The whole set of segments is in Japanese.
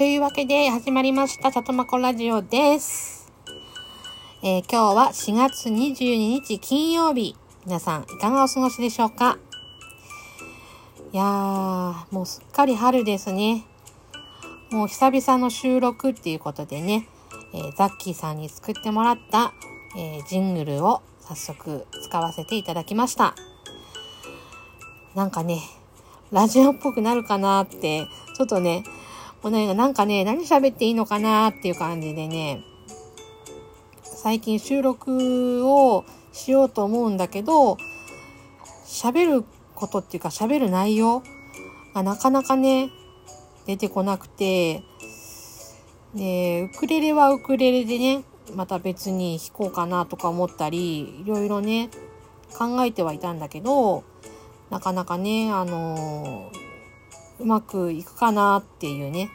というわけで始まりました、里まこラジオです。えー、今日は4月22日金曜日。皆さん、いかがお過ごしでしょうか？いやー、もうすっかり春ですね。もう久々の収録っていうことでね、えー、ザッキーさんに作ってもらった、えー、ジングルを早速使わせていただきました。なんかね、ラジオっぽくなるかなって、ちょっとね、もうね、なんかね、何喋っていいのかなっていう感じでね、最近収録をしようと思うんだけど、喋ることっていうか喋る内容がなかなかね、出てこなくて、で、ウクレレはウクレレでね、また別に弾こうかなとか思ったり、いろいろね、考えてはいたんだけど、なかなかね、あのうまくいくかなっていうね、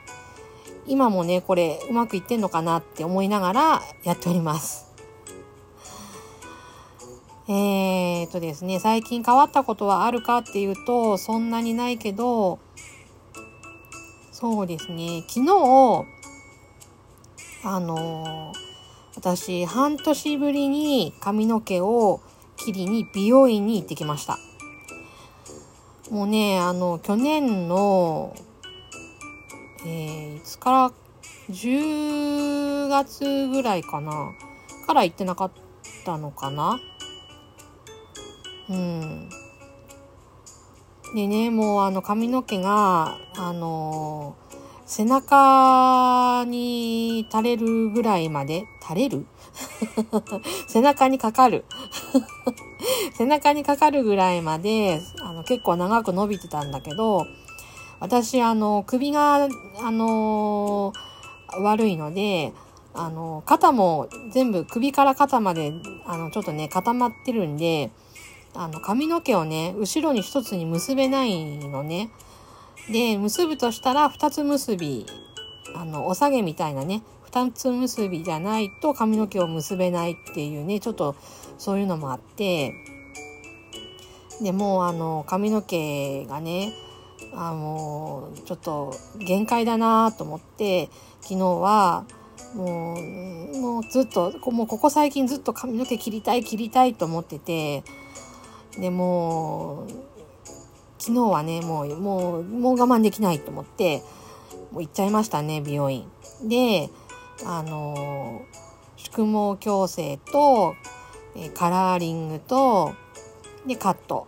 今もね、これうまくいってんのかなって思いながらやっております。えー、とですね、最近変わったことはあるかっていうと、そんなにないけど、そうですね、昨日、あの私、半年ぶりに髪の毛を切りに美容院に行ってきました。もうね、あの、去年の、えー、いつから、10月ぐらいかなから行ってなかったのかな。うん。でね、もうあの髪の毛が、あのー、背中に垂れるぐらいまで、垂れる？背中にかかる。背中にかかるぐらいまで、あの、結構長く伸びてたんだけど、私、あの、首が、あのー、悪いので、あの、肩も全部首から肩まで、あの、ちょっとね、固まってるんで、あの、髪の毛をね、後ろに一つに結べないのね。で、結ぶとしたら、二つ結び、あの、お下げみたいなね、二つ結びじゃないと髪の毛を結べないっていうね、ちょっとそういうのもあって、でもうあの髪の毛がねあのちょっと限界だなと思って昨日はもうもうずっともうここ最近ずっと髪の毛切りたい切りたいと思っててでも昨日はねもうもうもう我慢できないと思ってもう行っちゃいましたね美容院。であの宿毛矯正とカラーリングとで、カット。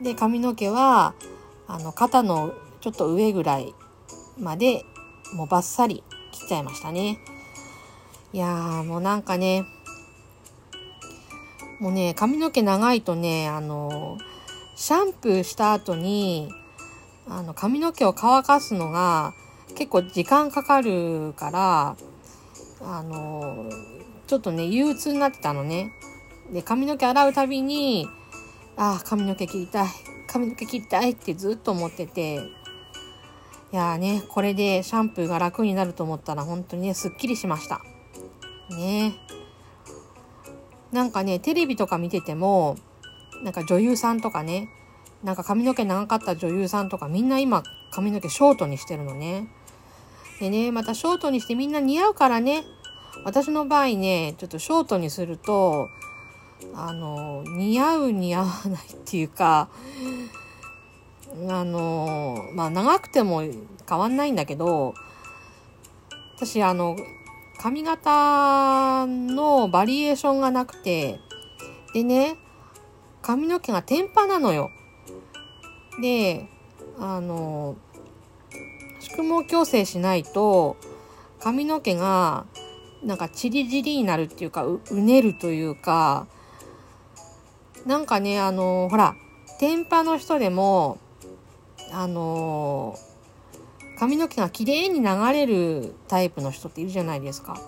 で、髪の毛は、あの、肩のちょっと上ぐらいまで、もうバッサリ切っちゃいましたね。いやー、もうなんかね、もうね、髪の毛長いとね、あの、シャンプーした後に、あの、髪の毛を乾かすのが結構時間かかるから、あの、ちょっとね、憂鬱になってたのね。で、髪の毛洗うたびに、ああ、髪の毛切りたい。髪の毛切りたいってずっと思ってて、いやーね、これでシャンプーが楽になると思ったら本当にね、すっきりしました。ねなんかね、テレビとか見てても、なんか女優さんとかね、なんか髪の毛長かった女優さんとかみんな今髪の毛ショートにしてるのね。でね、またショートにしてみんな似合うからね、私の場合ね、ちょっとショートにすると、あの、似合う似合わないっていうか、あの、まあ長くても変わんないんだけど、私あの、髪型のバリエーションがなくて、でね、髪の毛が天パなのよ。で、あの、宿毛矯正しないと、髪の毛が、なんかチリジリになるっていうかう、うねるというか、なんかね、あのー、ほら、天パの人でも、あのー、髪の毛が綺麗に流れるタイプの人っているじゃないですか。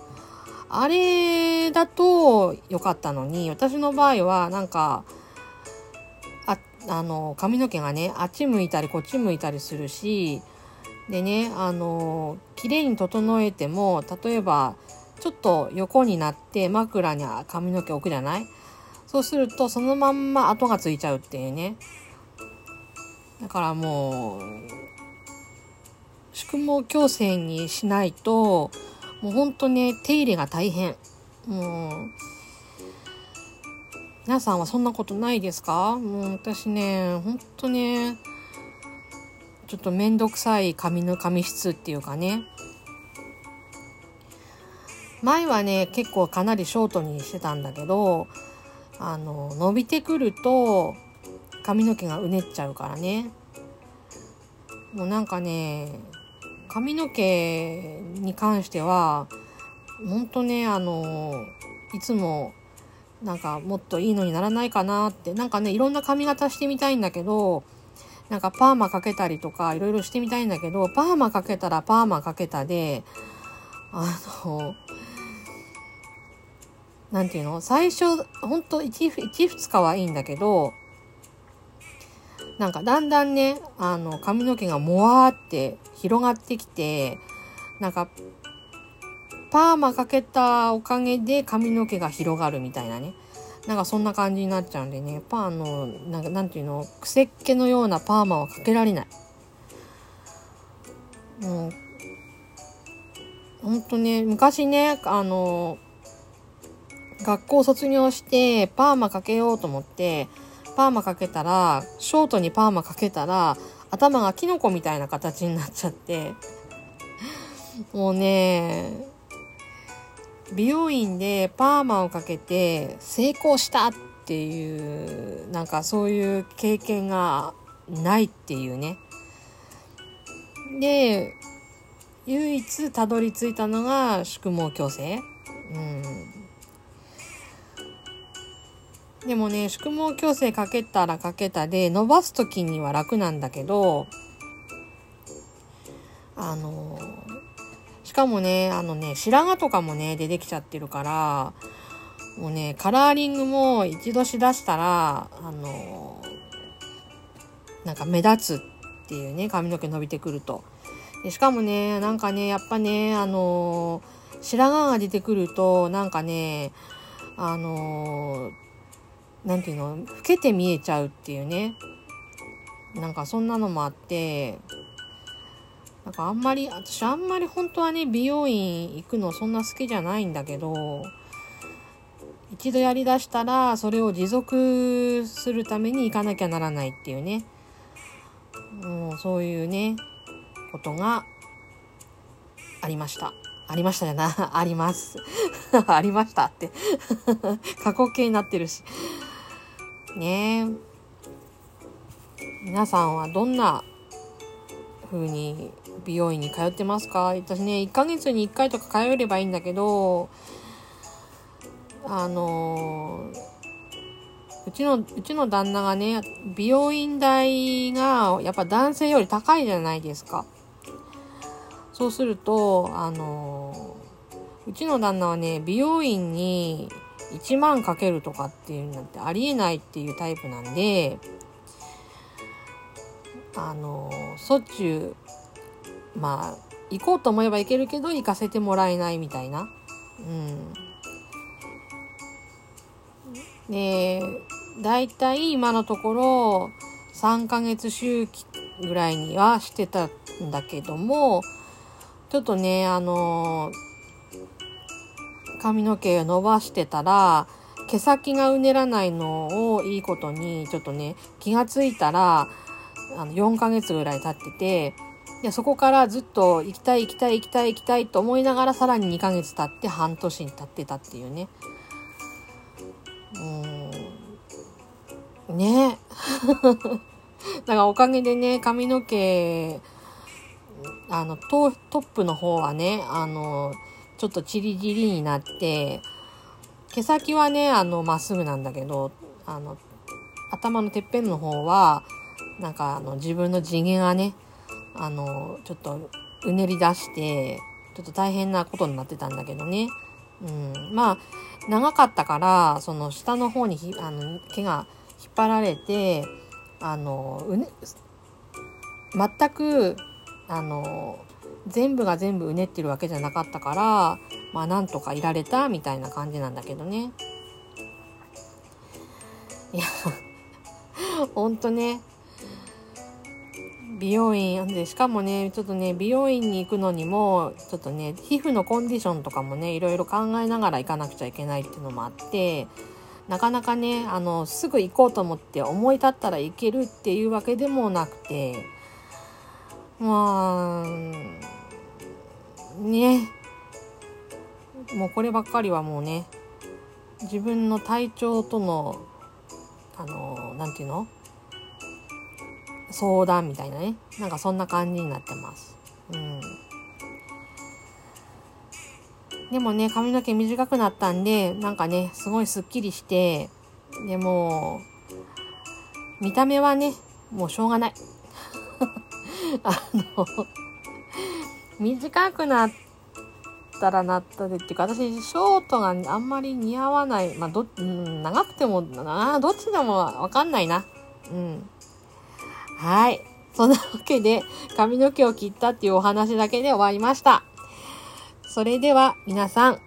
あれだと良かったのに、私の場合はなんか、あ、あの、髪の毛がね、あっち向いたりこっち向いたりするし、でね、あの、綺麗に整えても、例えば、ちょっと横になって枕に髪の毛置くじゃない？そうすると、そのまんま跡がついちゃうっていうね。だからもう宿毛矯正にしないともうほんとね手入れが大変。もう皆さんはそんなことないですか？もう私ねほんとねちょっとめんどくさい髪の髪質っていうかね。前はね結構かなりショートにしてたんだけどあの伸びてくると髪の毛がうねっちゃうからね。もうなんかね髪の毛に関してはほんとねあのいつもなんかもっといいのにならないかなって。なんかねいろんな髪型してみたいんだけどなんかパーマかけたりとかいろいろしてみたいんだけどパーマかけたらパーマかけたであのなんていうの？最初ほんと 1, 1, 2日はいいんだけどなんかだんだんねあの髪の毛がもわーって広がってきてなんかパーマかけたおかげで髪の毛が広がるみたいなね。なんかそんな感じになっちゃうんでね。パーのなんかなんていうの？癖っ気のようなパーマはかけられない。もうほんとね昔ねあの学校卒業してパーマかけようと思ってパーマかけたらショートにパーマかけたら頭がキノコみたいな形になっちゃって。もうね美容院でパーマをかけて成功したっていうなんかそういう経験がないっていうね。で唯一たどり着いたのが宿毛矯正。うん。でもね宿毛矯正かけたらかけたで伸ばす時には楽なんだけどあのしかもねあのね白髪とかもね出てきちゃってるからもうねカラーリングも一度しだしたらあのなんか目立つっていうね髪の毛伸びてくると。でしかもねなんかねやっぱねあの白髪が出てくるとなんかねあのんていうの？老けて見えちゃうっていうねなんかそんなのもあってなんかあんまり私あんまり本当はね美容院行くのそんな好きじゃないんだけど一度やりだしたらそれを持続するために行かなきゃならないっていうねもうそういうねことがありました。ありましたよな。あります。ありましたって 過去形になってるし。ね。皆さんはどんな風に美容院に通ってますか？私ね1ヶ月に1回とか通えればいいんだけどあのうちのうちの旦那がね美容院代がやっぱ男性より高いじゃないですか。そうするとあのうちの旦那はね美容院に1万かけるとかっていうのってありえないっていうタイプなんであのしょっちゅうまあ行こうと思えば行けるけど行かせてもらえないみたいな。うん、で大体今のところ3ヶ月周期ぐらいにはしてたんだけどもちょっとねあの髪の毛伸ばしてたら毛先がうねらないのをいいことにちょっとね気がついたらあの4ヶ月ぐらい経っててでそこからずっと行きたい行きたい行きたい行きたいと思いながらさらに2ヶ月経って半年に経ってたっていうね。うん。ね。だからおかげでね髪の毛あのトトップの方はねあのちょっとチリチリになって毛先はねあのまっすぐなんだけどあの頭のてっぺんの方はなんかあの自分の地毛がねあのちょっとうねり出してちょっと大変なことになってたんだけどね、うん、まあ長かったからその下の方にひあの毛が引っ張られてあのうね全くあの全部が全部うねってるわけじゃなかったからまあなんとかいられたみたいな感じなんだけどね。いやほんとね。美容院でしかもねちょっとね美容院に行くのにもちょっとね皮膚のコンディションとかもねいろいろ考えながら行かなくちゃいけないっていうのもあってなかなかねあのすぐ行こうと思って思い立ったら行けるっていうわけでもなくてまあね。もうこればっかりはもうね自分の体調とのあのなんていうの？相談みたいなね。なんかそんな感じになってます。うん。でもね髪の毛短くなったんでなんかねすごいすっきりしてでも見た目はねもうしょうがない。あの短くなったらなったでっていうか私ショートがあんまり似合わない。まあど、うん、長くてもなどっちでもわかんないな。うん。はい。そんなわけで髪の毛を切ったっていうお話だけで終わりました。それでは皆さん、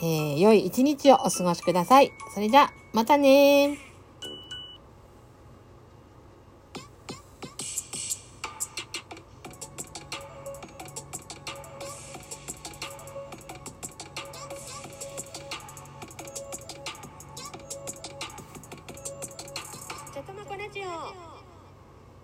えー、良い一日をお過ごしください。それじゃ、またね